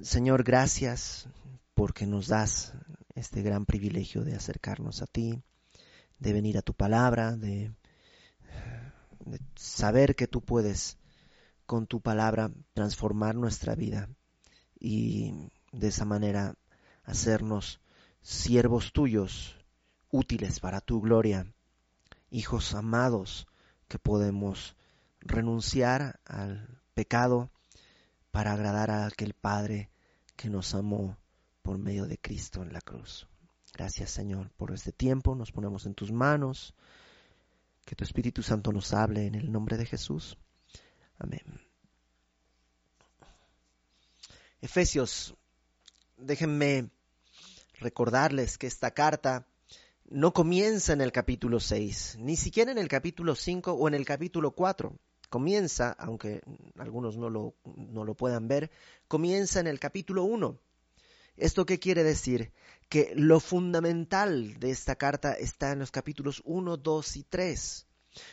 Señor, gracias porque nos das este gran privilegio de acercarnos a ti, de venir a tu palabra, de, de saber que tú puedes con tu palabra transformar nuestra vida y de esa manera hacernos siervos tuyos, útiles para tu gloria, hijos amados que podemos renunciar al pecado para agradar a aquel Padre que nos amó por medio de Cristo en la cruz. Gracias Señor por este tiempo, nos ponemos en tus manos, que tu Espíritu Santo nos hable en el nombre de Jesús. Amén. Efesios, déjenme recordarles que esta carta no comienza en el capítulo 6, ni siquiera en el capítulo 5 o en el capítulo 4. Comienza, aunque algunos no lo, no lo puedan ver, comienza en el capítulo 1. ¿Esto qué quiere decir? Que lo fundamental de esta carta está en los capítulos 1, 2 y 3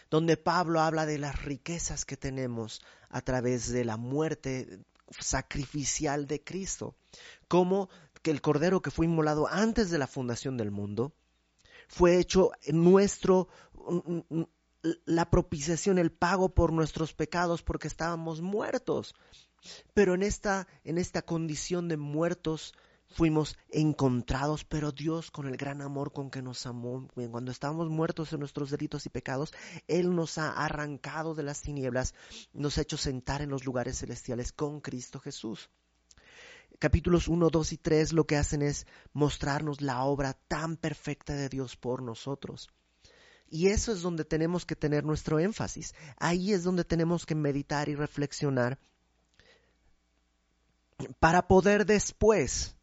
donde Pablo habla de las riquezas que tenemos a través de la muerte sacrificial de Cristo, como que el cordero que fue inmolado antes de la fundación del mundo fue hecho nuestro la propiciación, el pago por nuestros pecados porque estábamos muertos. Pero en esta en esta condición de muertos fuimos encontrados, pero Dios con el gran amor con que nos amó, cuando estábamos muertos en nuestros delitos y pecados, Él nos ha arrancado de las tinieblas, nos ha hecho sentar en los lugares celestiales con Cristo Jesús. Capítulos 1, 2 y 3 lo que hacen es mostrarnos la obra tan perfecta de Dios por nosotros. Y eso es donde tenemos que tener nuestro énfasis. Ahí es donde tenemos que meditar y reflexionar para poder después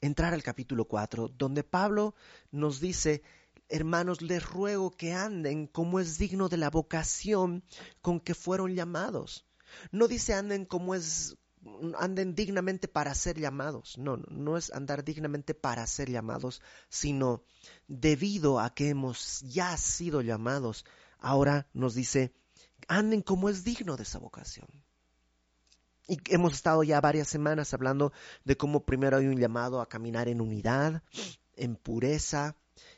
entrar al capítulo 4, donde Pablo nos dice, hermanos, les ruego que anden como es digno de la vocación con que fueron llamados. No dice anden como es anden dignamente para ser llamados. No, no es andar dignamente para ser llamados, sino debido a que hemos ya sido llamados. Ahora nos dice, anden como es digno de esa vocación. Y hemos estado ya varias semanas hablando de cómo primero hay un llamado a caminar en unidad, en pureza,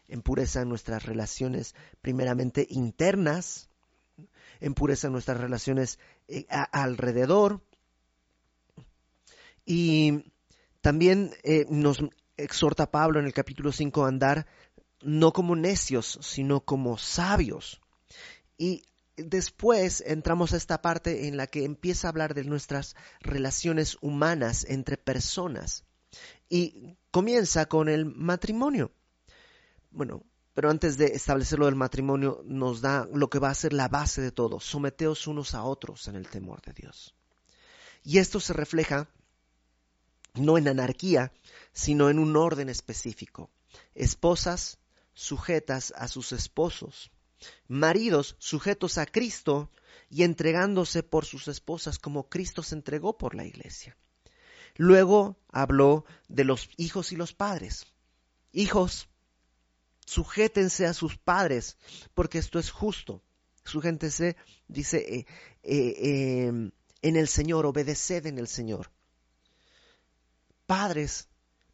en pureza en nuestras relaciones primeramente internas, en pureza en nuestras relaciones eh, alrededor. Y también eh, nos exhorta Pablo en el capítulo 5 a andar no como necios, sino como sabios. Y después entramos a esta parte en la que empieza a hablar de nuestras relaciones humanas entre personas y comienza con el matrimonio. Bueno, pero antes de establecer lo del matrimonio nos da lo que va a ser la base de todo, someteos unos a otros en el temor de Dios. Y esto se refleja no en anarquía, sino en un orden específico. Esposas sujetas a sus esposos maridos sujetos a Cristo y entregándose por sus esposas como Cristo se entregó por la iglesia. Luego habló de los hijos y los padres. Hijos, sujétense a sus padres, porque esto es justo. Sujétense, dice, eh, eh, em, en el Señor, obedeced en el Señor. Padres,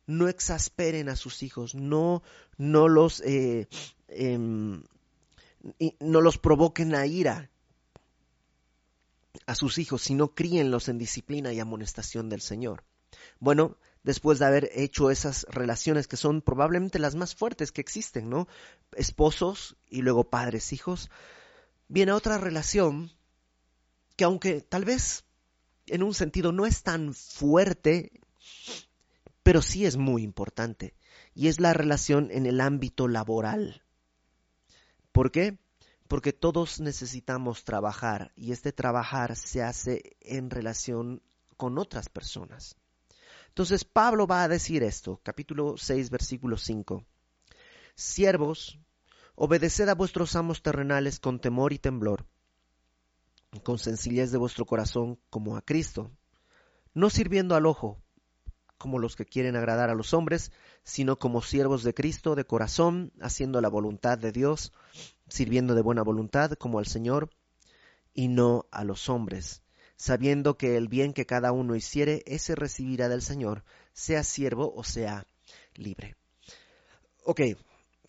no exasperen a sus hijos, no, no los eh, em, no los provoquen a ira a sus hijos, sino críenlos en disciplina y amonestación del Señor. Bueno, después de haber hecho esas relaciones que son probablemente las más fuertes que existen, ¿no? Esposos y luego padres, hijos, viene otra relación que aunque tal vez en un sentido no es tan fuerte, pero sí es muy importante, y es la relación en el ámbito laboral. ¿Por qué? Porque todos necesitamos trabajar y este trabajar se hace en relación con otras personas. Entonces Pablo va a decir esto, capítulo 6, versículo 5. Siervos, obedeced a vuestros amos terrenales con temor y temblor, con sencillez de vuestro corazón como a Cristo, no sirviendo al ojo, como los que quieren agradar a los hombres, sino como siervos de Cristo de corazón, haciendo la voluntad de Dios, sirviendo de buena voluntad como al Señor y no a los hombres, sabiendo que el bien que cada uno hiciere, ese recibirá del Señor, sea siervo o sea libre. Ok,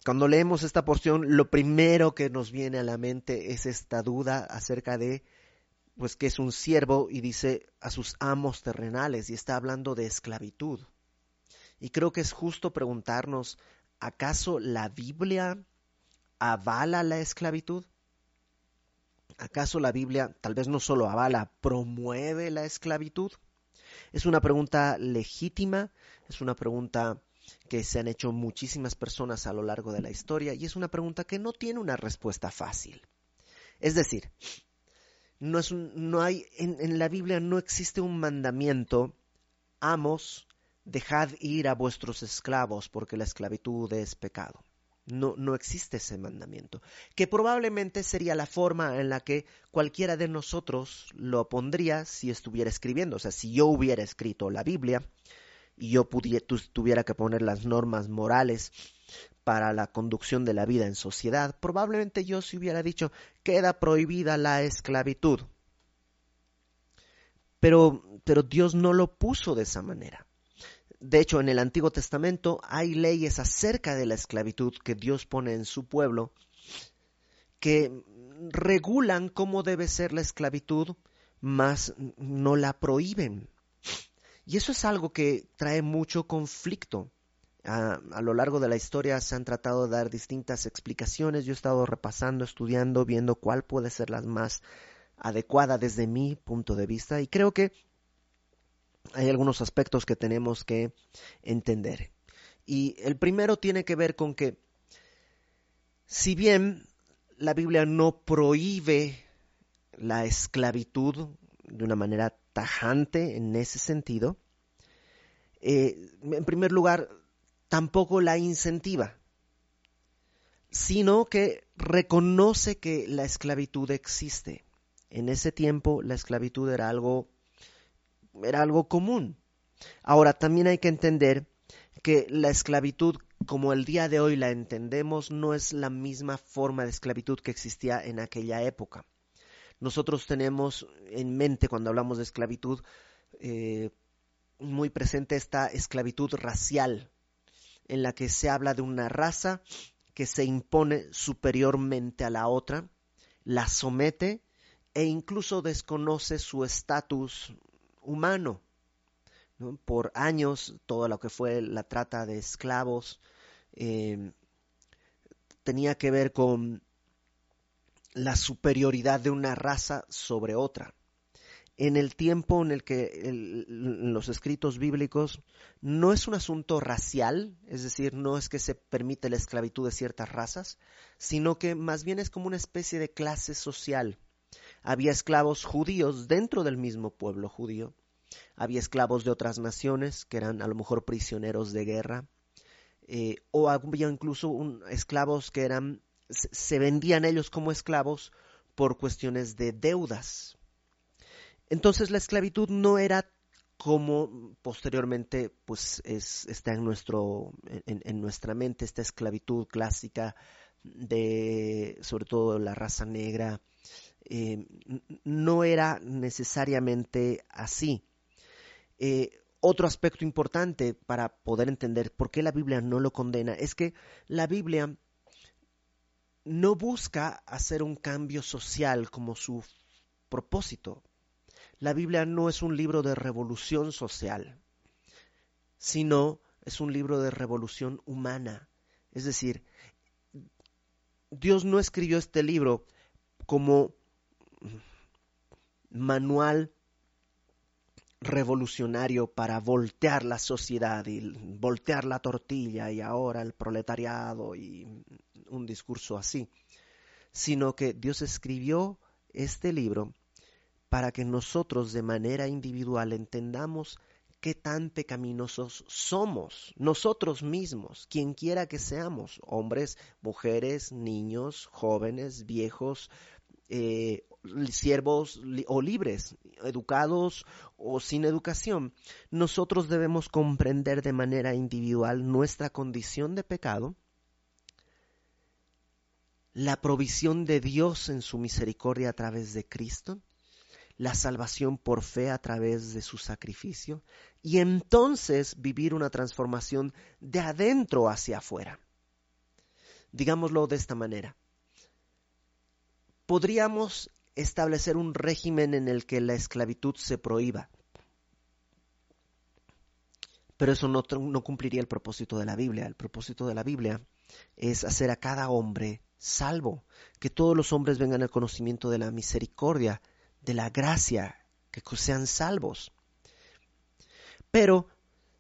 cuando leemos esta porción, lo primero que nos viene a la mente es esta duda acerca de, pues, que es un siervo y dice a sus amos terrenales y está hablando de esclavitud. Y creo que es justo preguntarnos, ¿acaso la Biblia avala la esclavitud? ¿Acaso la Biblia tal vez no solo avala, promueve la esclavitud? Es una pregunta legítima, es una pregunta que se han hecho muchísimas personas a lo largo de la historia y es una pregunta que no tiene una respuesta fácil. Es decir, no, es no hay, en, en la Biblia no existe un mandamiento, amos, dejad ir a vuestros esclavos porque la esclavitud es pecado. No, no, existe ese mandamiento, que probablemente sería la forma en la que cualquiera de nosotros lo pondría si estuviera escribiendo. O sea, si yo hubiera escrito la Biblia, y yo pudiera, tuviera que poner las normas morales para la conducción de la vida en sociedad, probablemente yo se hubiera dicho, queda prohibida la esclavitud. Pero, pero Dios no lo puso de esa manera. De hecho, en el Antiguo Testamento hay leyes acerca de la esclavitud que Dios pone en su pueblo que regulan cómo debe ser la esclavitud, mas no la prohíben. Y eso es algo que trae mucho conflicto. A, lo largo de la historia se han tratado de dar distintas explicaciones. Yo he estado repasando, estudiando, viendo cuál puede ser la más adecuada desde mi punto de vista. Y creo que hay algunos aspectos que tenemos que entender. Y el primero tiene que ver con que si bien la Biblia no prohíbe la esclavitud de una manera tajante en ese sentido. Eh, en primer lugar, tampoco la incentiva, sino que reconoce que la esclavitud existe. En ese tiempo la esclavitud era algo, era algo común. Ahora, también hay que entender que la esclavitud como el día de hoy la entendemos no es la misma forma de esclavitud que existía en aquella época nosotros tenemos en mente cuando hablamos de esclavitud eh, muy presente esta esclavitud racial, en la que se habla de una raza que se impone superiormente a la otra, la somete e incluso desconoce su estatus humano. Por años, todo lo que fue la trata de esclavos eh, tenía que ver con la superioridad de una raza sobre otra. En el tiempo en el que los escritos bíblicos no es un asunto racial, es decir, no es que se permite la esclavitud de ciertas razas, sino que más bien es como una especie de clase social. Había esclavos judíos dentro del mismo pueblo judío, había esclavos de otras naciones que eran a lo mejor prisioneros de guerra, eh, o había incluso esclavos que eran se vendían ellos como esclavos por cuestiones de deudas. Entonces la esclavitud no era como posteriormente pues es, está en, nuestro, en, nuestra mente esta esclavitud clásica de sobre todo la raza negra eh, no era necesariamente así. Eh, otro aspecto importante para poder entender por qué la Biblia no lo condena es que la Biblia no busca hacer un cambio social como su propósito. La Biblia no es un libro de revolución social, sino es un libro de revolución humana. Es decir, Dios no escribió este libro como manual revolucionario para voltear la sociedad y voltear la tortilla y ahora el proletariado y un discurso así, sino que Dios escribió este libro para que nosotros de manera individual entendamos qué tan pecaminosos somos nosotros mismos, quien quiera que seamos, hombres, mujeres, niños, jóvenes, viejos, eh, siervos o libres, educados o sin educación. Nosotros debemos comprender de manera individual nuestra condición de pecado la provisión de Dios en su misericordia a través de Cristo, la salvación por fe a través de su sacrificio y entonces vivir una transformación de adentro hacia afuera. Digámoslo de esta manera. Podríamos establecer un régimen en el que la esclavitud se prohíba, pero eso no, no cumpliría el propósito de la Biblia. El propósito de la Biblia es hacer a cada hombre salvo, que todos los hombres vengan al conocimiento de la misericordia, de la gracia, que sean salvos. Pero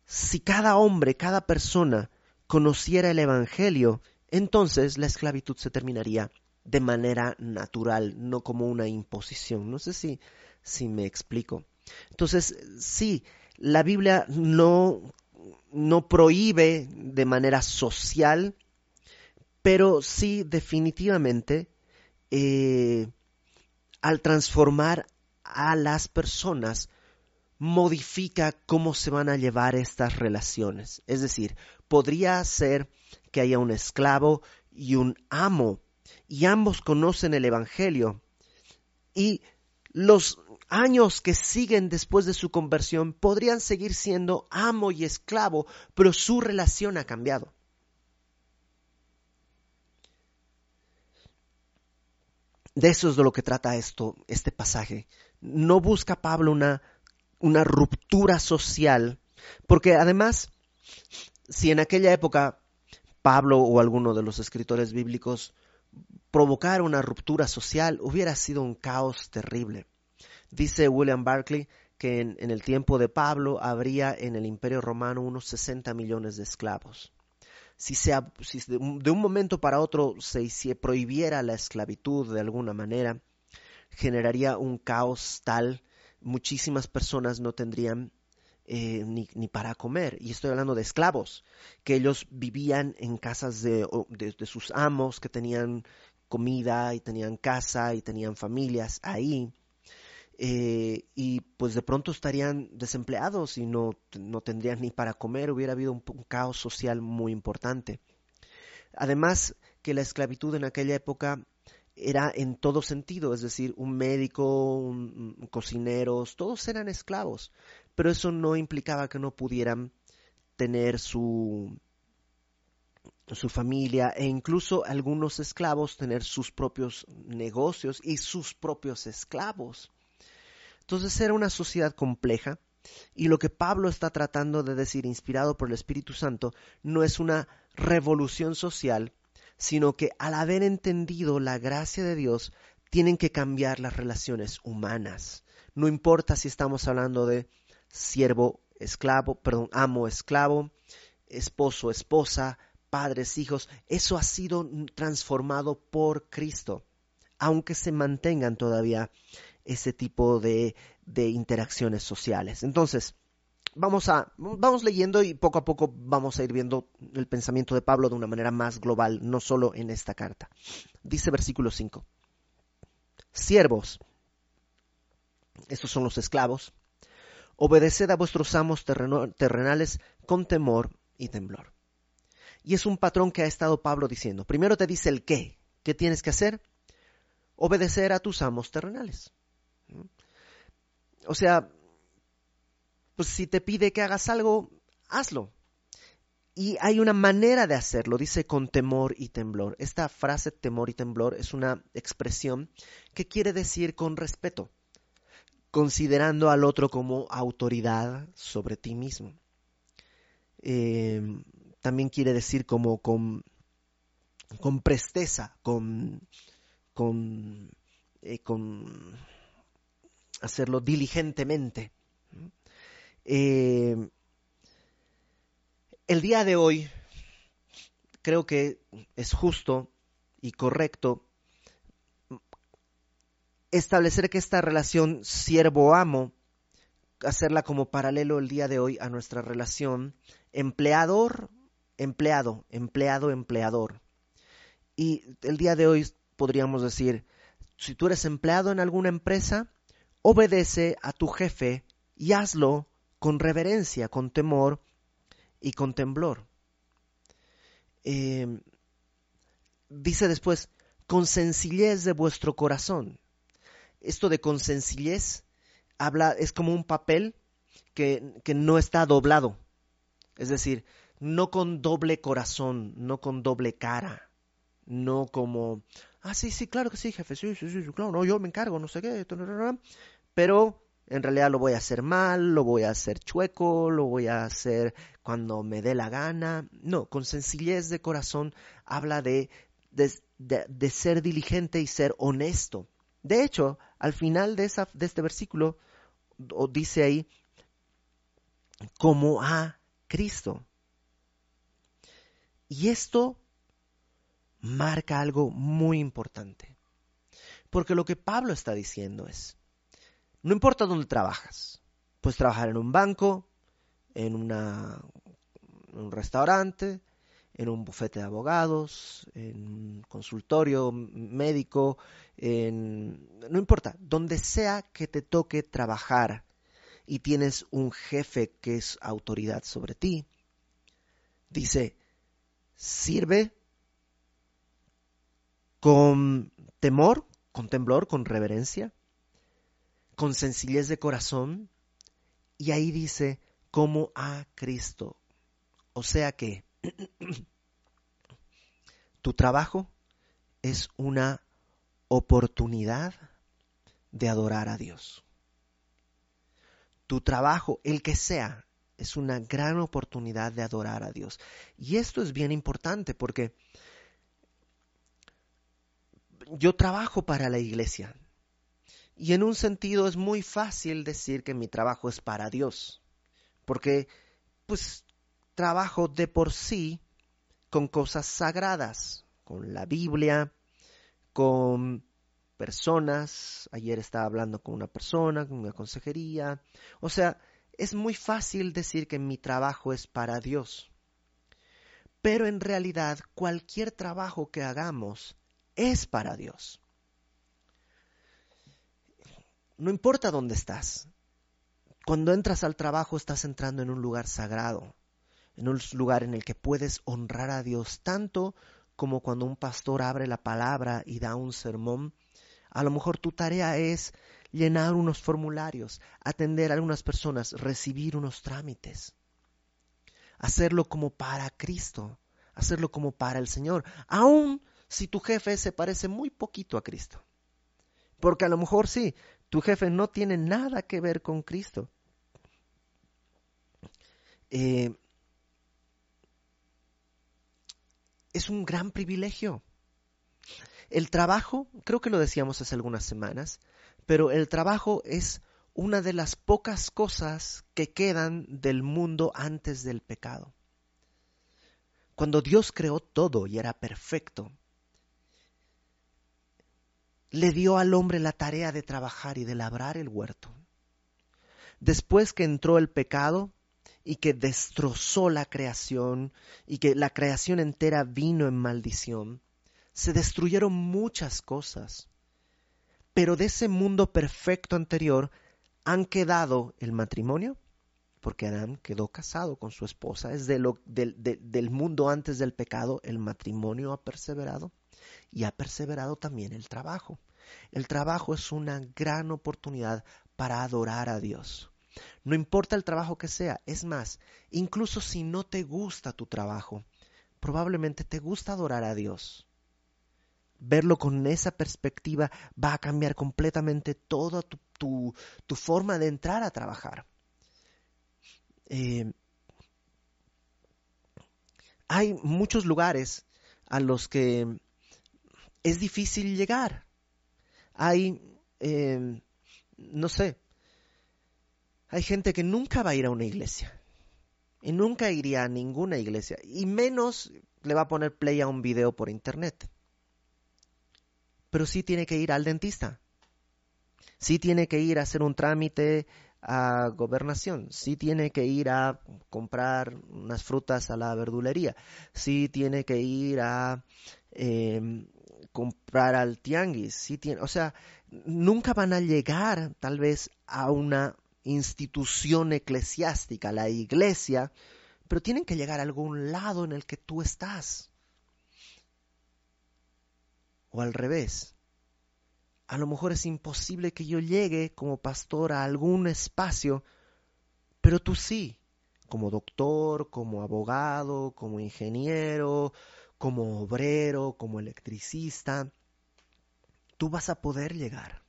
si cada hombre, cada persona conociera el Evangelio, entonces la esclavitud se terminaría de manera natural, no como una imposición. No sé si, si me explico. Entonces, sí, la Biblia no, no prohíbe de manera social, pero sí definitivamente eh, al transformar a las personas modifica cómo se van a llevar estas relaciones. Es decir, podría ser que haya un esclavo y un amo, y ambos conocen el Evangelio, y los años que siguen después de su conversión podrían seguir siendo amo y esclavo, pero su relación ha cambiado. De eso es de lo que trata esto, este pasaje. No busca Pablo una, una ruptura social, porque además, si en aquella época Pablo o alguno de los escritores bíblicos provocara una ruptura social, hubiera sido un caos terrible. Dice William Barclay que en, el tiempo de Pablo habría en el Imperio Romano unos 60 millones de esclavos. Si, de, un, momento para otro se, prohibiera la esclavitud de alguna manera, generaría un caos tal, muchísimas personas no tendrían eh, ni, para comer. Y estoy hablando de esclavos, que ellos vivían en casas de, sus amos, que tenían comida y tenían casa y tenían familias ahí. Eh, y pues de pronto estarían desempleados y no, no tendrían ni para comer, hubiera habido un, caos social muy importante. Además que la esclavitud en aquella época era en todo sentido, es decir, un médico, un, cocineros, todos eran esclavos, pero eso no implicaba que no pudieran tener su, su familia e incluso algunos esclavos tener sus propios negocios y sus propios esclavos. Entonces era una sociedad compleja y lo que Pablo está tratando de decir, inspirado por el Espíritu Santo, no es una revolución social, sino que al haber entendido la gracia de Dios, tienen que cambiar las relaciones humanas. No importa si estamos hablando de siervo, esclavo, perdón, amo, esclavo, esposo, esposa, padres, hijos, eso ha sido transformado por Cristo, aunque se mantengan todavía ese tipo de, interacciones sociales. Entonces, vamos a vamos leyendo y poco a poco vamos a ir viendo el pensamiento de Pablo de una manera más global, no solo en esta carta. Dice versículo 5. Siervos, estos son los esclavos, obedeced a vuestros amos terrenales con temor y temblor. Y es un patrón que ha estado Pablo diciendo. Primero te dice el qué. ¿Qué tienes que hacer? Obedecer a tus amos terrenales. O sea, pues si te pide que hagas algo, hazlo. Y hay una manera de hacerlo, dice con temor y temblor. Esta frase temor y temblor es una expresión que quiere decir con respeto, considerando al otro como autoridad sobre ti mismo. Em, también quiere decir como con, con presteza, con, con, eh, con hacerlo diligentemente. Eh, el día de hoy creo que es justo y correcto establecer que esta relación siervo-amo, hacerla como paralelo el día de hoy a nuestra relación empleador-empleado, empleado-empleador. Y el día de hoy podríamos decir, si tú eres empleado en alguna empresa, obedece a tu jefe y hazlo con reverencia, con temor y con temblor. Eh, dice después, con sencillez de vuestro corazón. Esto de con sencillez habla, es como un papel que, que no está doblado. Es decir, no con doble corazón, no con doble cara, no como, ah, sí, sí, claro que sí, jefe, sí, sí, sí, claro, no, yo me encargo, no sé qué, pero en realidad lo voy a hacer mal, lo voy a hacer chueco, lo voy a hacer cuando me dé la gana. No, con sencillez de corazón habla de, de, ser diligente y ser honesto. De hecho, al final de, esa, de este versículo dice ahí, como a Cristo. Y esto marca algo muy importante. Porque lo que Pablo está diciendo es, no importa dónde trabajas, puedes trabajar en un banco, en, un restaurante, en un bufete de abogados, en un consultorio médico, en, no importa, donde sea que te toque trabajar y tienes un jefe que es autoridad sobre ti, dice, sirve con temor, con temblor, con reverencia, con sencillez de corazón, y ahí dice, como a Cristo. O sea que tu trabajo es una oportunidad de adorar a Dios. Tu trabajo, el que sea, es una gran oportunidad de adorar a Dios. Y esto es bien importante porque yo trabajo para la iglesia. Y en un sentido es muy fácil decir que mi trabajo es para Dios. Porque, pues, trabajo de por sí con cosas sagradas, con la Biblia, con personas. Ayer estaba hablando con una persona, con una consejería. O sea, es muy fácil decir que mi trabajo es para Dios. Pero en realidad cualquier trabajo que hagamos es para Dios. No importa dónde estás. Cuando entras al trabajo estás entrando en un lugar sagrado, en un lugar en el que puedes honrar a Dios tanto como cuando un pastor abre la palabra y da un sermón. A lo mejor tu tarea es llenar unos formularios, atender a algunas personas, recibir unos trámites. Hacerlo como para Cristo, hacerlo como para el Señor, aun si tu jefe se parece muy poquito a Cristo. Porque a lo mejor sí, tu jefe no tiene nada que ver con Cristo. Eh, es un gran privilegio. El trabajo, creo que lo decíamos hace algunas semanas, pero el trabajo es una de las pocas cosas que quedan del mundo antes del pecado. Cuando Dios creó todo y era perfecto, le dio al hombre la tarea de trabajar y de labrar el huerto. Después que entró el pecado y que destrozó la creación y que la creación entera vino en maldición, se destruyeron muchas cosas. Pero de ese mundo perfecto anterior han quedado el matrimonio, porque Adán quedó casado con su esposa, es de lo, del, del mundo antes del pecado, el matrimonio ha perseverado y ha perseverado también el trabajo. El trabajo es una gran oportunidad para adorar a Dios. No importa el trabajo que sea, es más, incluso si no te gusta tu trabajo, probablemente te gusta adorar a Dios verlo con esa perspectiva va a cambiar completamente toda tu, forma de entrar a trabajar. Eh, hay muchos lugares a los que es difícil llegar. Hay, eh, no sé, hay gente que nunca va a ir a una iglesia. Y nunca iría a ninguna iglesia. Y menos le va a poner play a un video por internet pero sí tiene que ir al dentista. Sí tiene que ir a hacer un trámite a gobernación, sí tiene que ir a comprar unas frutas a la verdulería, sí tiene que ir a em, comprar al tianguis, o sea, nunca van a llegar tal vez a una institución eclesiástica, la iglesia, pero tienen que llegar a algún lado en el que tú estás o al revés. a lo mejor es imposible que yo llegue como pastor a algún espacio, pero tú sí, como doctor, como abogado, como ingeniero, como obrero, como electricista, tú vas a poder llegar.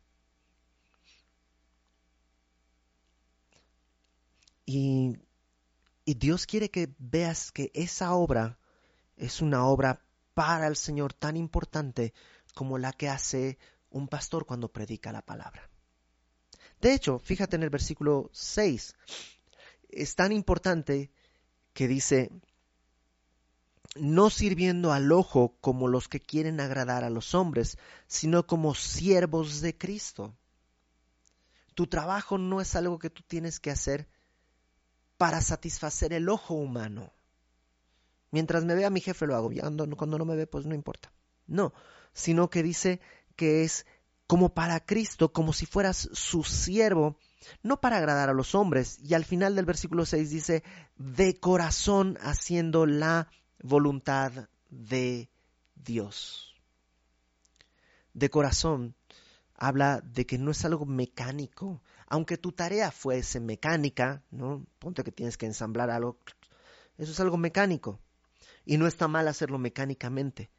Y, Dios quiere que veas que esa obra es una obra para el Señor tan importante como la que hace un pastor cuando predica la palabra. De hecho, fíjate en el versículo 6, es tan importante que dice, no sirviendo al ojo como los que quieren agradar a los hombres, sino como siervos de Cristo. Tu trabajo no es algo que tú tienes que hacer para satisfacer el ojo humano. Mientras me vea mi jefe lo hago, cuando no me ve pues no importa. No, sino que dice que es como para Cristo, como si fueras su siervo, no para agradar a los hombres. Y al final del versículo 6 dice, de corazón haciendo la voluntad de Dios. De corazón habla de que no es algo mecánico. Aunque tu tarea fuese mecánica, ¿no? Ponte que tienes que ensamblar algo, eso es algo mecánico. Y no está mal hacerlo mecánicamente.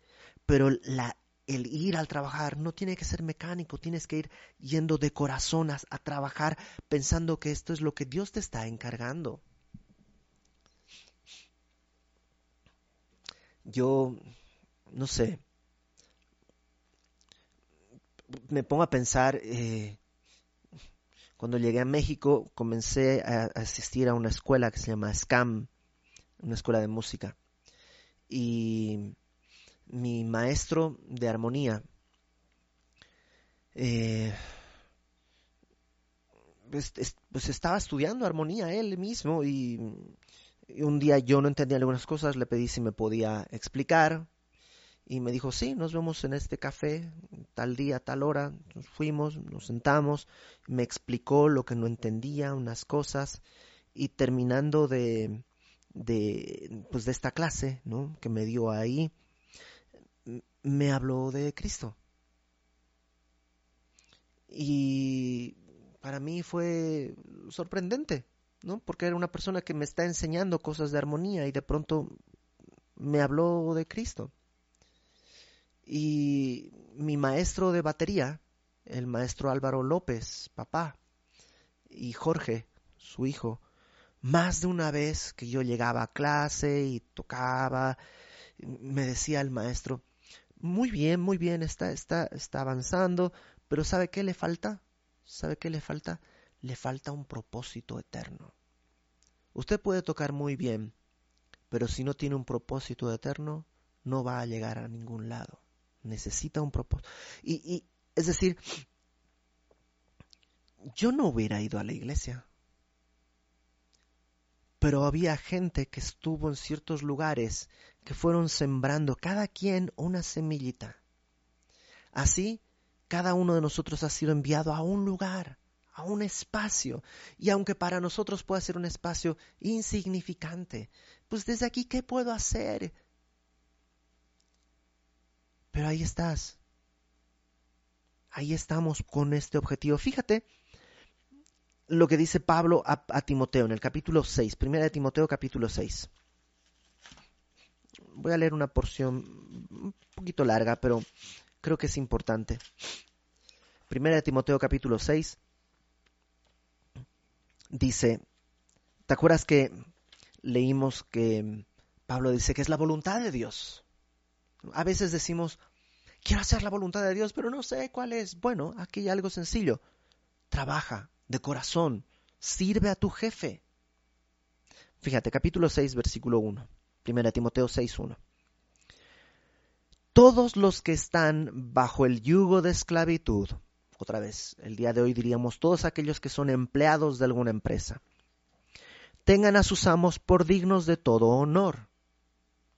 Pero el ir al trabajar no tiene que ser mecánico, tienes que ir yendo de corazón a, trabajar pensando que esto es lo que Dios te está encargando. Yo, no sé, me pongo a pensar, eh, cuando llegué a México comencé a asistir a una escuela que se llama SCAM, una escuela de música. Y mi maestro de armonía, eh, pues, pues, estaba estudiando armonía él mismo y, un día yo no entendía algunas cosas, le pedí si me podía explicar y me dijo, sí, nos vemos en este café tal día, tal hora, nos fuimos, nos sentamos, me explicó lo que no entendía, unas cosas y terminando de, de, pues de esta clase ¿no? que me dio ahí, me habló de Cristo. Y para mí fue sorprendente, ¿no? Porque era una persona que me está enseñando cosas de armonía y de pronto me habló de Cristo. Y mi maestro de batería, el maestro Álvaro López, papá, y Jorge, su hijo, más de una vez que yo llegaba a clase y tocaba, me decía el maestro, muy bien, muy bien, está, está, está avanzando, pero ¿sabe qué le falta? ¿Sabe qué le falta? Le falta un propósito eterno. Usted puede tocar muy bien, pero si no tiene un propósito eterno, no va a llegar a ningún lado. Necesita un propósito. Y, y es decir, yo no hubiera ido a la iglesia pero había gente que estuvo en ciertos lugares que fueron sembrando cada quien una semillita. Así, cada uno de nosotros ha sido enviado a un lugar, a un espacio, y aunque para nosotros pueda ser un espacio insignificante, pues desde aquí, ¿qué puedo hacer? Pero ahí estás. Ahí estamos con este objetivo. Fíjate, lo que dice Pablo a, Timoteo en el capítulo 6, primera de Timoteo capítulo 6. Voy a leer una porción un poquito larga, pero creo que es importante. Primera de Timoteo capítulo 6 dice, ¿te acuerdas que leímos que Pablo dice que es la voluntad de Dios? A veces decimos, quiero hacer la voluntad de Dios, pero no sé cuál es. Bueno, aquí hay algo sencillo. Trabaja, de corazón. Sirve a tu jefe. Fíjate, capítulo 6, versículo 1. Primera Timoteo 6, 1. Todos los que están bajo el yugo de esclavitud, otra vez, el día de hoy diríamos todos aquellos que son empleados de alguna empresa, tengan a sus amos por dignos de todo honor.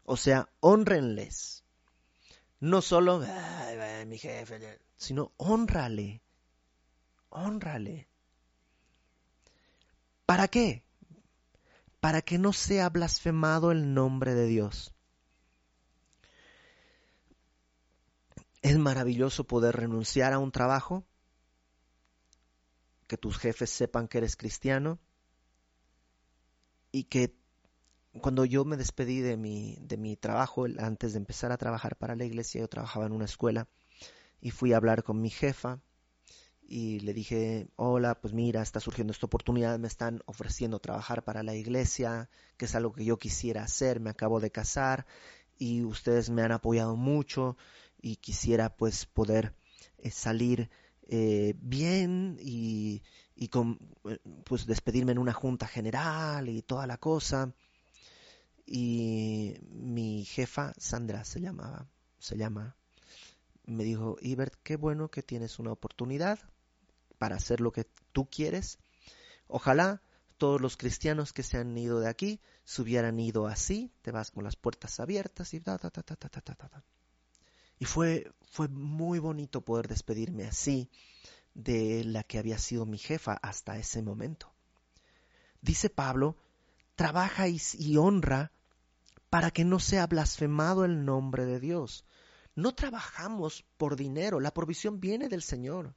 O sea, honrenles. No solo, mi jefe, sino honrale. Honrale. ¿Para qué? Para que no sea blasfemado el nombre de Dios. Es maravilloso poder renunciar a un trabajo, que tus jefes sepan que eres cristiano y que cuando yo me despedí de mi, de mi trabajo, antes de empezar a trabajar para la iglesia, yo trabajaba en una escuela y fui a hablar con mi jefa y le dije, hola, pues mira, está surgiendo esta oportunidad, me están ofreciendo trabajar para la iglesia, que es algo que yo quisiera hacer, me acabo de casar y ustedes me han apoyado mucho y quisiera pues poder eh, salir eh, bien y, y con, eh, pues despedirme en una junta general y toda la cosa. Y mi jefa, Sandra se llamaba, se llama, me dijo, Ibert, qué bueno que tienes una oportunidad para hacer lo que tú quieres. Ojalá todos los cristianos que se han ido de aquí se hubieran ido así, te vas con las puertas abiertas y ta, ta, ta, ta, ta, ta, ta, ta. Y fue, fue muy bonito poder despedirme así de la que había sido mi jefa hasta ese momento. Dice Pablo, trabaja y, y honra para que no sea blasfemado el nombre de Dios. No trabajamos por dinero, la provisión viene del Señor.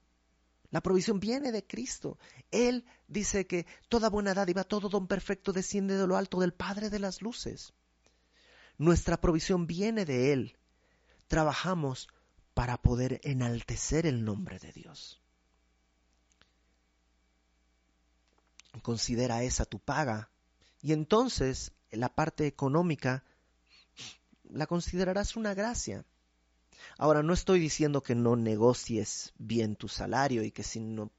La provisión viene de Cristo. Él dice que toda buena dádiva, todo don perfecto desciende de lo alto del Padre de las Luces. Nuestra provisión viene de Él. Trabajamos para poder enaltecer el nombre de Dios. Considera esa tu paga y entonces la parte económica la considerarás una gracia. Ahora, no estoy diciendo que no negocies bien tu salario y que si no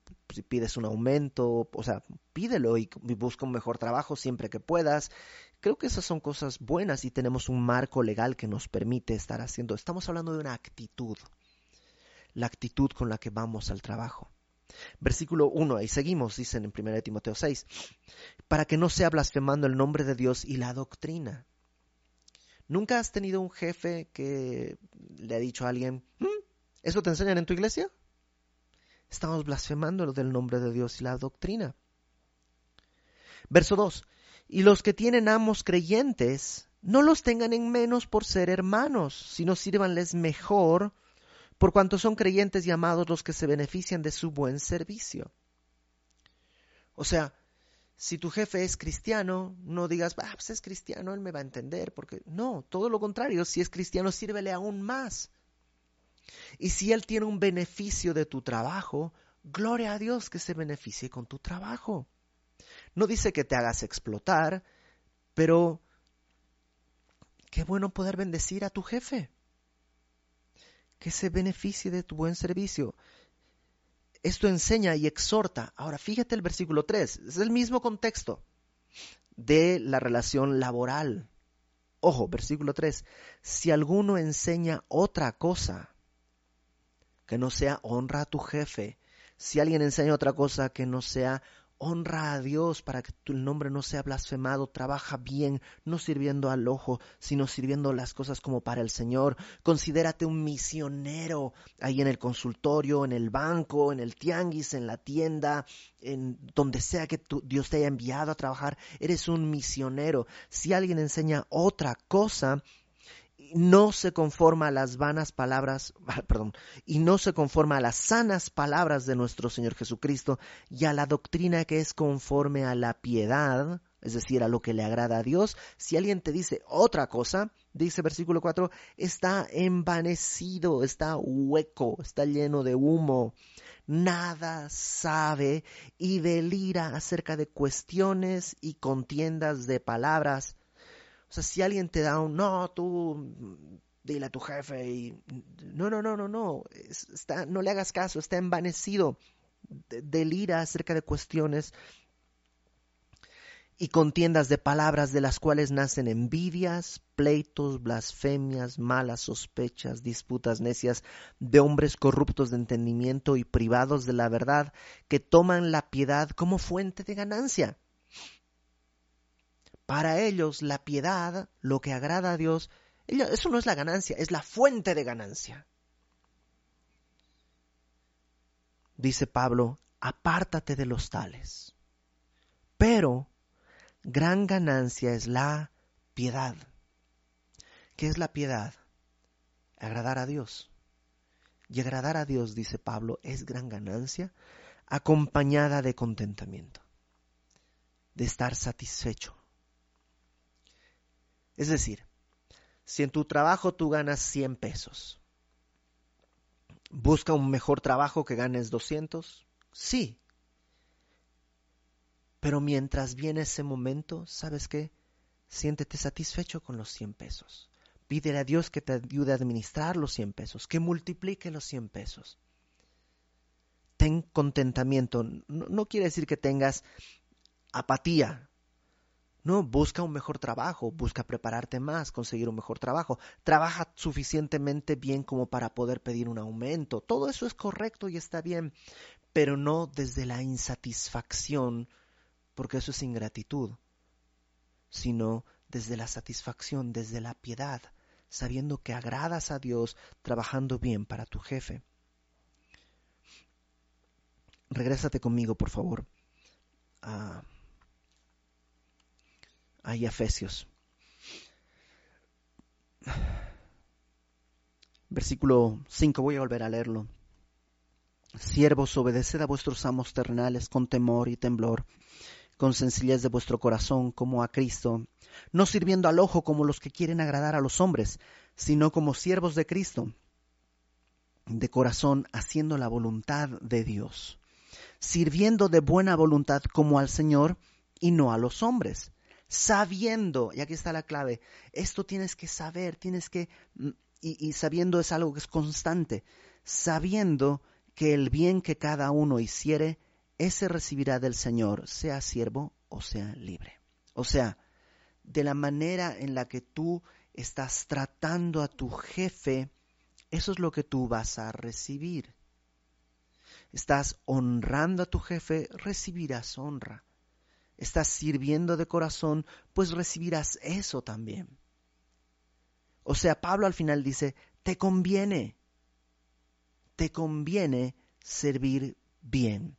pides un aumento, o sea, pídelo y, busca un mejor trabajo siempre que puedas. Creo que esas son cosas buenas y tenemos un marco legal que nos permite estar haciendo. Estamos hablando de una actitud, la actitud con la que vamos al trabajo. Versículo 1, ahí seguimos, dicen en 1 Timoteo 6, para que no sea blasfemando el nombre de Dios y la doctrina. ¿Nunca has tenido un jefe que le ha dicho a alguien, mm, ¿eso te enseñan en tu iglesia? Estamos blasfemando del nombre de Dios y la doctrina. Verso 2. Y los que tienen amos creyentes, no los tengan en menos por ser hermanos, sino sírvanles mejor, por cuanto son creyentes y amados los que se benefician de su buen servicio. O sea, si tu jefe es cristiano, no digas, ah, pues es cristiano, él me va a entender, porque no, todo lo contrario, si es cristiano, sírvele aún más. Y si él tiene un beneficio de tu trabajo, gloria a Dios que se beneficie con tu trabajo. No dice que te hagas explotar, pero qué bueno poder bendecir a tu jefe. Que se beneficie de tu buen servicio esto enseña y exhorta. Ahora fíjate el versículo 3, es el mismo contexto de la relación laboral. Ojo, versículo 3, si alguno enseña otra cosa que no sea honra a tu jefe, si alguien enseña otra cosa que no sea honra a Dios para que tu nombre no sea blasfemado, trabaja bien, no sirviendo al ojo, sino sirviendo las cosas como para el Señor. Considérate un misionero ahí en el consultorio, en el banco, en el tianguis, en la tienda, en donde sea que Dios te haya enviado a trabajar, eres un misionero. Si alguien enseña otra cosa, no se conforma a las vanas palabras, perdón, y no se conforma a las sanas palabras de nuestro Señor Jesucristo y a la doctrina que es conforme a la piedad, es decir, a lo que le agrada a Dios. Si alguien te dice otra cosa, dice versículo 4, está envanecido, está hueco, está lleno de humo, nada sabe y delira acerca de cuestiones y contiendas de palabras o sea, si alguien te da un, no, tú dile a tu jefe y, no, no, no, no, no, está, no le hagas caso, está envanecido, delira acerca de cuestiones y contiendas de palabras de las cuales nacen envidias, pleitos, blasfemias, malas sospechas, disputas necias de hombres corruptos de entendimiento y privados de la verdad, que toman la piedad como fuente de ganancia para ellos la piedad, lo que agrada a Dios, eso no es la ganancia, es la fuente de ganancia. Dice Pablo, apártate de los tales. Pero gran ganancia es la piedad. ¿Qué es la piedad? Agradar a Dios. Y agradar a Dios, dice Pablo, es gran ganancia, acompañada de contentamiento, de estar satisfecho. Es decir, si en tu trabajo tú ganas 100 pesos, ¿busca un mejor trabajo que ganes 200? Sí. Pero mientras viene ese momento, ¿sabes qué? Siéntete satisfecho con los 100 pesos. Pídele a Dios que te ayude a administrar los 100 pesos, que multiplique los 100 pesos. Ten contentamiento. No, no quiere decir que tengas apatía. No, busca un mejor trabajo, busca prepararte más, conseguir un mejor trabajo. Trabaja suficientemente bien como para poder pedir un aumento. Todo eso es correcto y está bien, pero no desde la insatisfacción, porque eso es ingratitud, sino desde la satisfacción, desde la piedad, sabiendo que agradas a Dios trabajando bien para tu jefe. Regrésate conmigo, por favor, Efesios. Versículo 5, voy a volver a leerlo. Siervos, obedeced a vuestros amos terrenales con temor y temblor, con sencillez de vuestro corazón como a Cristo, no sirviendo al ojo como los que quieren agradar a los hombres, sino como siervos de Cristo, de corazón haciendo la voluntad de Dios, sirviendo de buena voluntad como al Señor y no a los hombres, sabiendo, y aquí está la clave, esto tienes que saber, tienes que, mm, y, y sabiendo es algo que es constante, sabiendo que el bien que cada uno hiciere, ese recibirá del Señor, sea siervo o sea libre. O sea, de la manera en la que tú estás tratando a tu jefe, eso es lo que tú vas a recibir. Estás honrando a tu jefe, recibirás honra. Estás sirviendo de corazón, pues recibirás eso también. O sea, Pablo al final dice, te conviene, te conviene servir bien.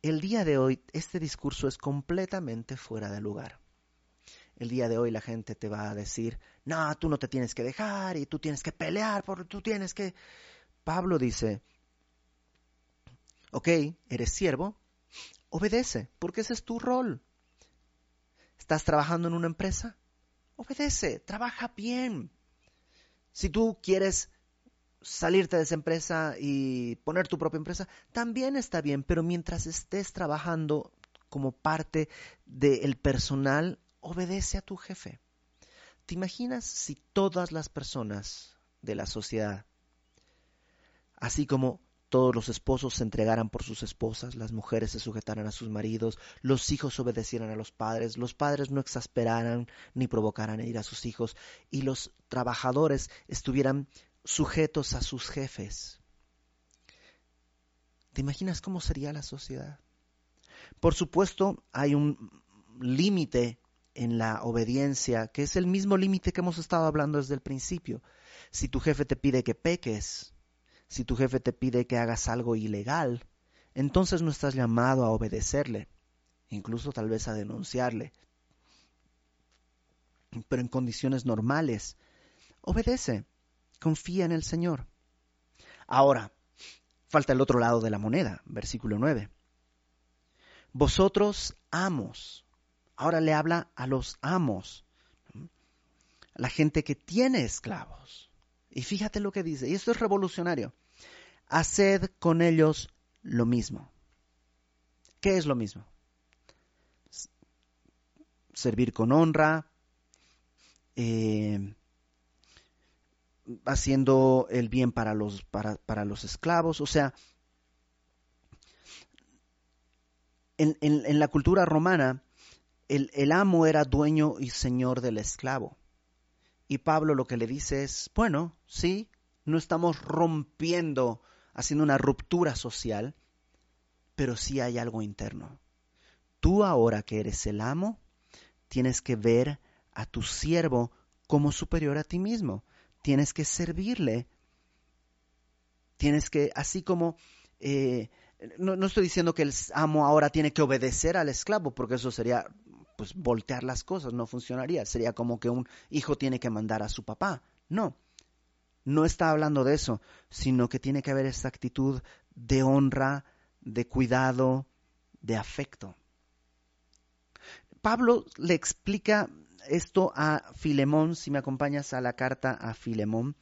El día de hoy este discurso es completamente fuera de lugar. El día de hoy la gente te va a decir, no, tú no te tienes que dejar y tú tienes que pelear, porque tú tienes que... Pablo dice, ok, eres siervo, obedece, porque ese es tu rol. ¿Estás trabajando en una empresa? Obedece, trabaja bien. Si tú quieres salirte de esa empresa y poner tu propia empresa, también está bien, pero mientras estés trabajando como parte del personal, obedece a tu jefe. ¿Te imaginas si todas las personas de la sociedad, así como todos los esposos se entregaran por sus esposas, las mujeres se sujetaran a sus maridos, los hijos obedecieran a los padres, los padres no exasperaran ni provocaran ir a sus hijos, y los trabajadores estuvieran sujetos a sus jefes. ¿Te imaginas cómo sería la sociedad? Por supuesto, hay un límite en la obediencia, que es el mismo límite que hemos estado hablando desde el principio. Si tu jefe te pide que peques, si tu jefe te pide que hagas algo ilegal, entonces no estás llamado a obedecerle, incluso tal vez a denunciarle. Pero en condiciones normales, obedece, confía en el Señor. Ahora, falta el otro lado de la moneda, versículo 9. Vosotros amos, ahora le habla a los amos, la gente que tiene esclavos. Y fíjate lo que dice, y esto es revolucionario. Haced con ellos lo mismo. ¿Qué es lo mismo? Servir con honra, eh, haciendo el bien para los, para, para los esclavos. O sea, en, en la cultura romana, el, amo era dueño y señor del esclavo. Y Pablo lo que le dice es, bueno, sí, no estamos rompiendo, haciendo una ruptura social, pero sí hay algo interno. Tú ahora que eres el amo, tienes que ver a tu siervo como superior a ti mismo. Tienes que servirle. Tienes que, así como eh, no, no, estoy diciendo que el amo ahora tiene que obedecer al esclavo, porque eso sería pues voltear las cosas, no funcionaría. Sería como que un hijo tiene que mandar a su papá. No. No está hablando de eso, sino que tiene que haber esta actitud de honra, de cuidado, de afecto. Pablo le explica esto a Filemón, si me acompañas a la carta a Filemón.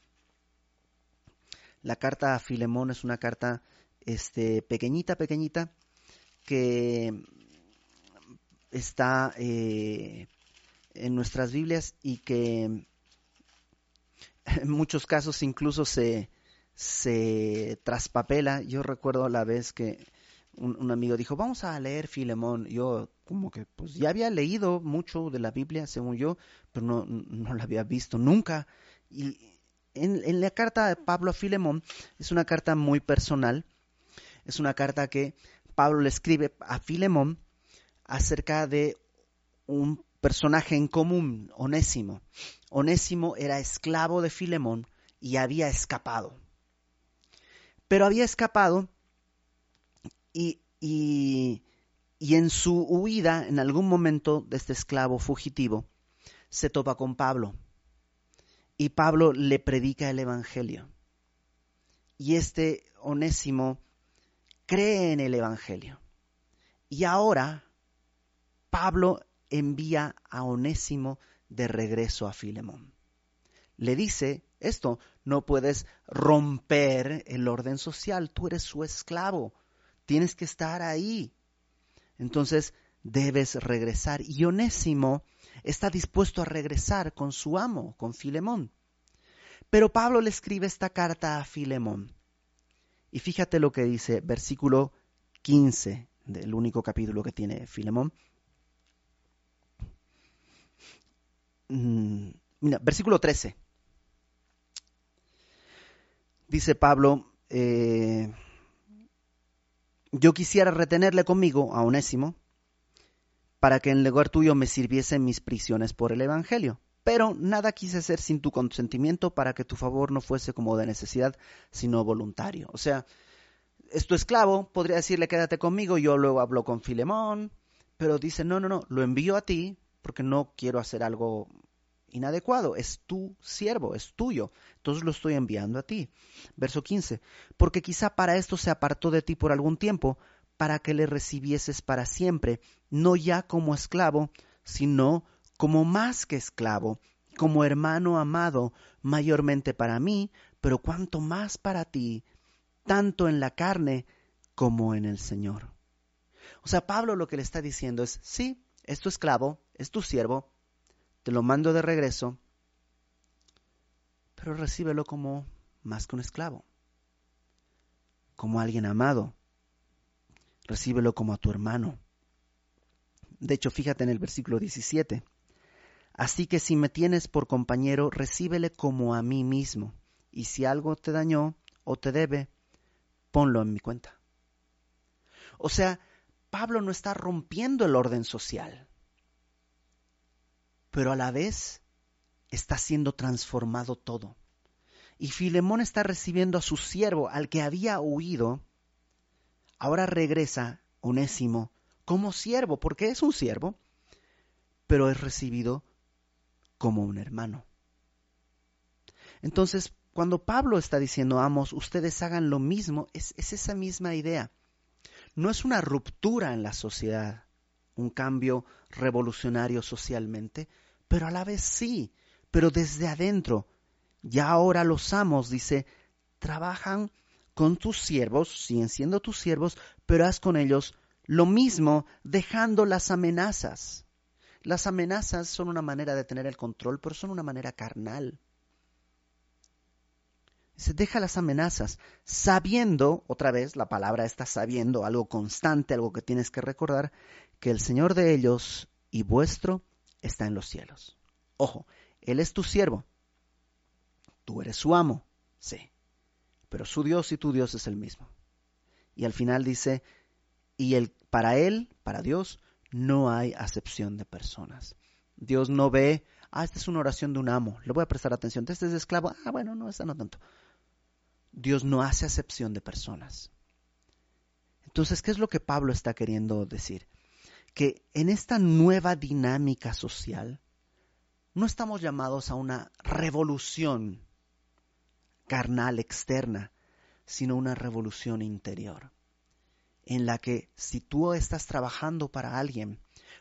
La carta a Filemón es una carta este, pequeñita, pequeñita, que está eh, en nuestras Biblias y que en muchos casos incluso se, se traspapela. Yo recuerdo la vez que un, amigo dijo, vamos a leer Filemón. Yo como que pues ya había leído mucho de la Biblia, según yo, pero no, no la había visto nunca. Y en, en la carta de Pablo a Filemón es una carta muy personal. Es una carta que Pablo le escribe a Filemón acerca de un personaje en común, Onésimo. Onésimo era esclavo de Filemón y había escapado. Pero había escapado y, y, y, en su huida, en algún momento de este esclavo fugitivo, se topa con Pablo. Y Pablo le predica el Evangelio. Y este Onésimo cree en el Evangelio. Y ahora Pablo envía a Onésimo de regreso a Filemón. Le dice esto, no puedes romper el orden social, tú eres su esclavo, tienes que estar ahí. Entonces debes regresar. Y Onésimo está dispuesto a regresar con su amo, con Filemón. Pero Pablo le escribe esta carta a Filemón. Y fíjate lo que dice, versículo 15 del único capítulo que tiene Filemón. Mm, mira, versículo 13. Dice Pablo, eh, yo quisiera retenerle conmigo a Onésimo para que en lugar tuyo me sirviese mis prisiones por el Evangelio. Pero nada quise hacer sin tu consentimiento para que tu favor no fuese como de necesidad, sino voluntario. O sea, es tu esclavo, podría decirle quédate conmigo, yo luego hablo con Filemón, pero dice, no, no, no, lo envío a ti porque no quiero hacer algo inadecuado, es tu siervo, es tuyo, entonces lo estoy enviando a ti. Verso 15, porque quizá para esto se apartó de ti por algún tiempo, para que le recibieses para siempre, no ya como esclavo, sino como más que esclavo, como hermano amado, mayormente para mí, pero cuanto más para ti, tanto en la carne como en el Señor. O sea, Pablo lo que le está diciendo es, sí, es tu esclavo, es tu siervo, te lo mando de regreso, pero recíbelo como más que un esclavo, como alguien amado, recíbelo como a tu hermano. De hecho, fíjate en el versículo 17. Así que si me tienes por compañero, recíbele como a mí mismo, y si algo te dañó o te debe, ponlo en mi cuenta. O sea, Pablo no está rompiendo el orden social pero a la vez está siendo transformado todo. Y Filemón está recibiendo a su siervo, al que había huido, ahora regresa Onésimo como siervo, porque es un siervo, pero es recibido como un hermano. Entonces, cuando Pablo está diciendo, amos, ustedes hagan lo mismo, es, es esa misma idea. No es una ruptura en la sociedad, un cambio revolucionario socialmente, pero a la vez sí, pero desde adentro. Ya ahora los amos, dice, trabajan con tus siervos, siguen siendo tus siervos, pero haz con ellos lo mismo, dejando las amenazas. Las amenazas son una manera de tener el control, pero son una manera carnal. Se deja las amenazas, sabiendo, otra vez la palabra está sabiendo, algo constante, algo que tienes que recordar, que el Señor de ellos y vuestro está en los cielos. Ojo, Él es tu siervo. Tú eres su amo, sí. Pero su Dios y tu Dios es el mismo. Y al final dice, y el, para Él, para Dios, no hay acepción de personas. Dios no ve, ah, esta es una oración de un amo, le voy a prestar atención. Este es de esclavo, ah, bueno, no, esta no tanto. Dios no hace acepción de personas. Entonces, ¿qué es lo que Pablo está queriendo decir? que en esta nueva dinámica social no estamos llamados a una revolución carnal externa, sino una revolución interior, en la que si tú estás trabajando para alguien,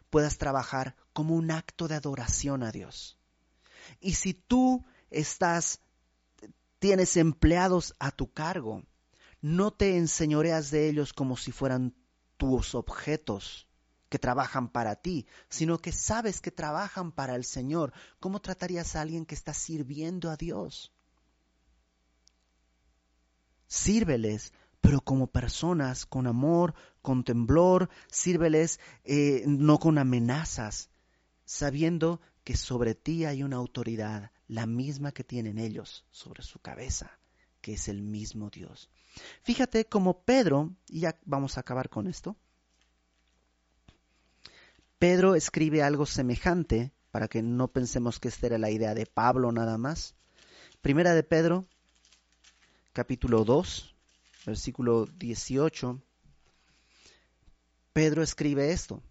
puedas trabajar como un acto de adoración a Dios. Y si tú estás, tienes empleados a tu cargo, no te enseñoreas de ellos como si fueran tus objetos que trabajan para ti, sino que sabes que trabajan para el Señor. ¿Cómo tratarías a alguien que está sirviendo a Dios? Sírveles, pero como personas, con amor, con temblor, sírveles eh, no con amenazas, sabiendo que sobre ti hay una autoridad, la misma que tienen ellos sobre su cabeza, que es el mismo Dios. Fíjate como Pedro, y ya vamos a acabar con esto, Pedro escribe algo semejante, para que no pensemos que esta era la idea de Pablo nada más. Primera de Pedro, capítulo 2, versículo 18. Pedro escribe esto.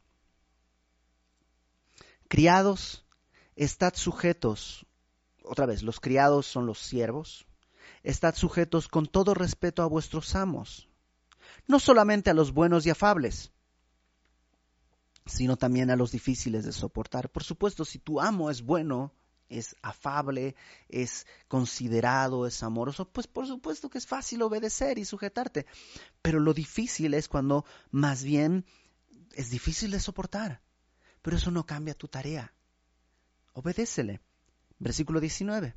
Criados, estad sujetos, otra vez, los criados son los siervos, estad sujetos con todo respeto a vuestros amos, no solamente a los buenos y afables, sino también a los difíciles de soportar. Por supuesto, si tu amo es bueno, es afable, es considerado, es amoroso, pues por supuesto que es fácil obedecer y sujetarte. Pero lo difícil es cuando más bien es difícil de soportar. Pero eso no cambia tu tarea. Obedécele. Versículo 19.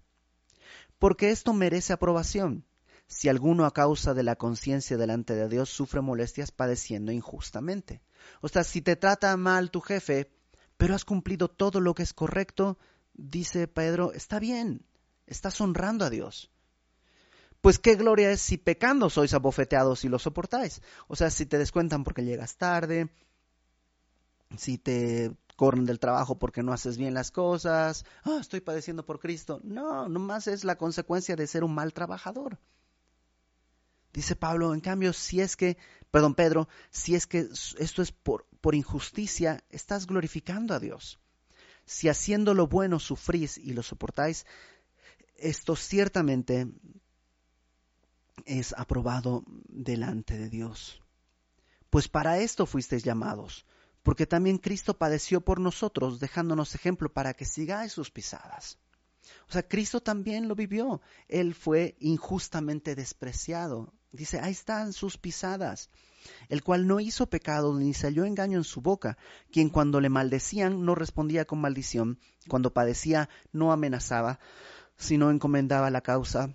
Porque esto merece aprobación si alguno a causa de la conciencia delante de Dios sufre molestias padeciendo injustamente. O sea, si te trata mal tu jefe, pero has cumplido todo lo que es correcto, dice Pedro, está bien, estás honrando a Dios. Pues qué gloria es si pecando sois abofeteados y lo soportáis. O sea, si te descuentan porque llegas tarde, si te corren del trabajo porque no haces bien las cosas, ah, estoy padeciendo por Cristo. No, nomás es la consecuencia de ser un mal trabajador. Dice Pablo, en cambio, si es que, perdón, Pedro, si es que esto es por, por injusticia, estás glorificando a Dios. Si haciendo lo bueno sufrís y lo soportáis, esto ciertamente es aprobado delante de Dios. Pues para esto fuisteis llamados, porque también Cristo padeció por nosotros, dejándonos ejemplo para que sigáis sus pisadas. O sea, Cristo también lo vivió. Él fue injustamente despreciado. Dice, ahí están sus pisadas, el cual no hizo pecado ni salió engaño en su boca, quien cuando le maldecían no respondía con maldición, cuando padecía no amenazaba, sino encomendaba la causa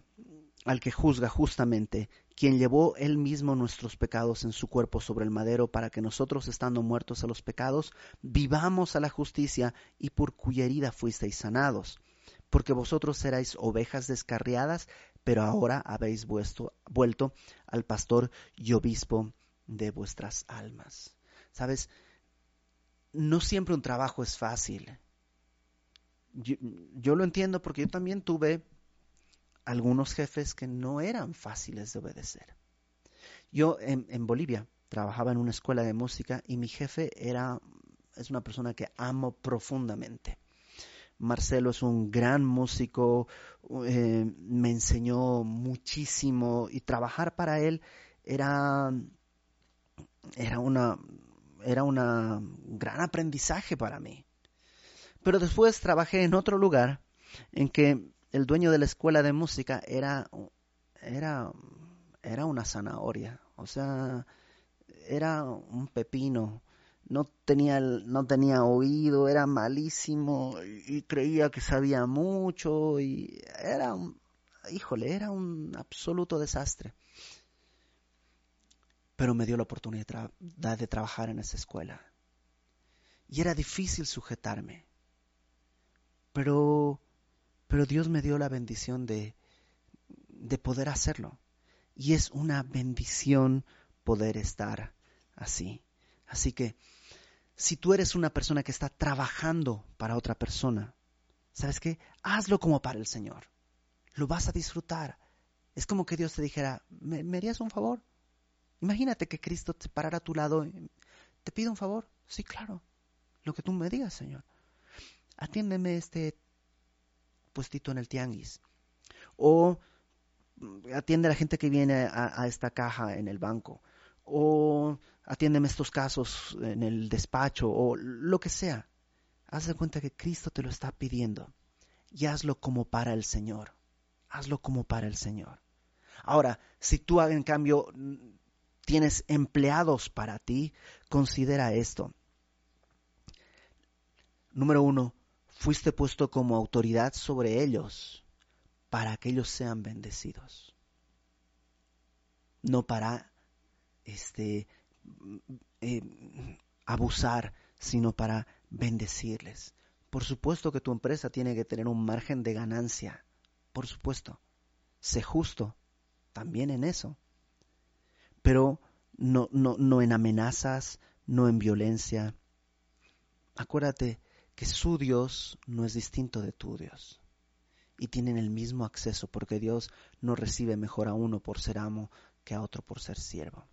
al que juzga justamente, quien llevó él mismo nuestros pecados en su cuerpo sobre el madero, para que nosotros, estando muertos a los pecados, vivamos a la justicia, y por cuya herida fuisteis sanados porque vosotros erais ovejas descarriadas, pero ahora habéis vuelto al pastor y obispo de vuestras almas. ¿Sabes? No siempre un trabajo es fácil. Yo, lo entiendo porque yo también tuve algunos jefes que no eran fáciles de obedecer. Yo en, Bolivia trabajaba en una escuela de música y mi jefe era es una persona que amo profundamente. Marcelo es un gran músico, eh, me enseñó muchísimo y trabajar para él era, era, una, era una gran aprendizaje para mí. Pero después trabajé en otro lugar en que el dueño de la escuela de música era, era, era una zanahoria, o sea, era un pepino no tenía, no tenía oído, era malísimo y, creía que sabía mucho y era un, híjole, era un absoluto desastre. Pero me dio la oportunidad de trabajar en esa escuela. Y era difícil sujetarme. Pero, pero Dios me dio la bendición de, de poder hacerlo. Y es una bendición poder estar así. Así que si tú eres una persona que está trabajando para otra persona, ¿sabes qué? Hazlo como para el Señor. Lo vas a disfrutar. Es como que Dios te dijera, ¿me, harías un favor? Imagínate que Cristo te parara a tu lado. ¿Te pido un favor? Sí, claro. Lo que tú me digas, Señor. Atiéndeme este puestito en el tianguis. O atiende a la gente que viene a, a esta caja en el banco, o atiéndeme estos casos en el despacho, o lo que sea. Haz de cuenta que Cristo te lo está pidiendo y hazlo como para el Señor. Hazlo como para el Señor. Ahora, si tú en cambio tienes empleados para ti, considera esto. Número uno, fuiste puesto como autoridad sobre ellos para que ellos sean bendecidos. No para este, eh, abusar, sino para bendecirles. Por supuesto que tu empresa tiene que tener un margen de ganancia. Por supuesto. Sé justo también en eso. Pero no, en amenazas, no en violencia. Acuérdate que su Dios no es distinto de tu Dios. Y tienen el mismo acceso porque Dios no recibe mejor a uno por ser amo que a otro por ser siervo.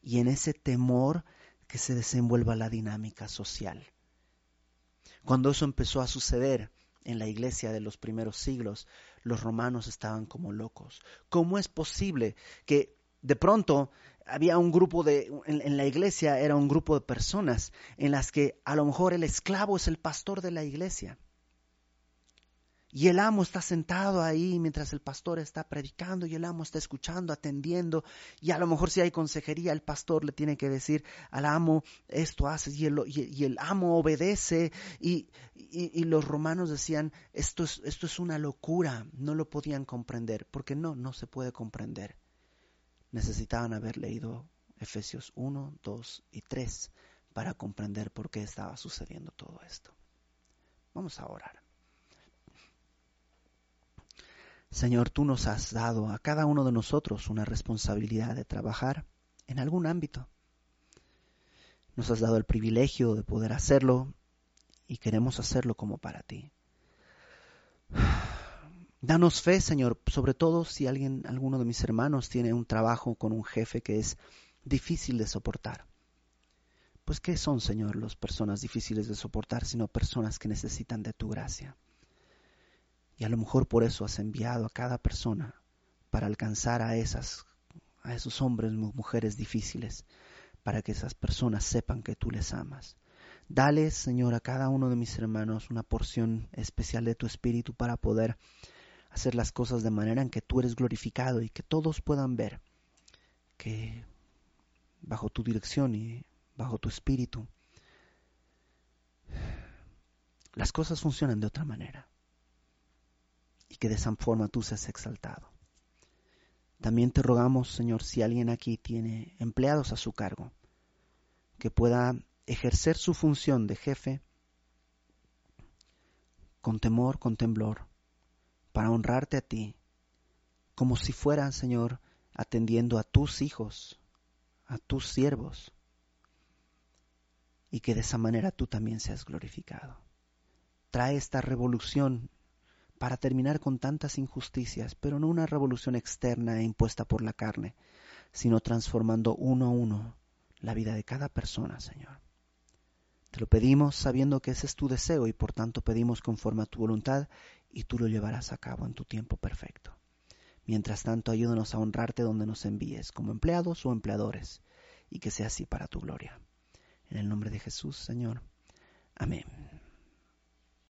Y en ese temor que se desenvuelva la dinámica social. Cuando eso empezó a suceder en la iglesia de los primeros siglos, los romanos estaban como locos. ¿Cómo es posible que de pronto había un grupo de, en, la iglesia era un grupo de personas en las que a lo mejor el esclavo es el pastor de la iglesia? Y el amo está sentado ahí mientras el pastor está predicando y el amo está escuchando, atendiendo. Y a lo mejor si hay consejería, el pastor le tiene que decir al amo, esto haces y el, y, el amo obedece. Y, y, los romanos decían, esto es, esto es una locura, no lo podían comprender. Porque no, no se puede comprender. Necesitaban haber leído Efesios 1, 2 y 3 para comprender por qué estaba sucediendo todo esto. Vamos a orar. Señor, tú nos has dado a cada uno de nosotros una responsabilidad de trabajar en algún ámbito. Nos has dado el privilegio de poder hacerlo y queremos hacerlo como para ti. Danos fe, Señor, sobre todo si alguien, alguno de mis hermanos tiene un trabajo con un jefe que es difícil de soportar. Pues ¿qué son, Señor, las personas difíciles de soportar, sino personas que necesitan de tu gracia? Y a lo mejor por eso has enviado a cada persona para alcanzar a esas a esos hombres y mujeres difíciles, para que esas personas sepan que tú les amas. Dale, Señor, a cada uno de mis hermanos una porción especial de tu espíritu para poder hacer las cosas de manera en que tú eres glorificado y que todos puedan ver que bajo tu dirección y bajo tu espíritu las cosas funcionan de otra manera y que de esa forma tú seas exaltado. También te rogamos, Señor, si alguien aquí tiene empleados a su cargo, que pueda ejercer su función de jefe con temor, con temblor, para honrarte a ti, como si fueran, Señor, atendiendo a tus hijos, a tus siervos, y que de esa manera tú también seas glorificado. Trae esta revolución para terminar con tantas injusticias, pero no una revolución externa e impuesta por la carne, sino transformando uno a uno la vida de cada persona, Señor. Te lo pedimos sabiendo que ese es tu deseo y por tanto pedimos conforme a tu voluntad y tú lo llevarás a cabo en tu tiempo perfecto. Mientras tanto, ayúdanos a honrarte donde nos envíes, como empleados o empleadores, y que sea así para tu gloria. En el nombre de Jesús, Señor. Amén.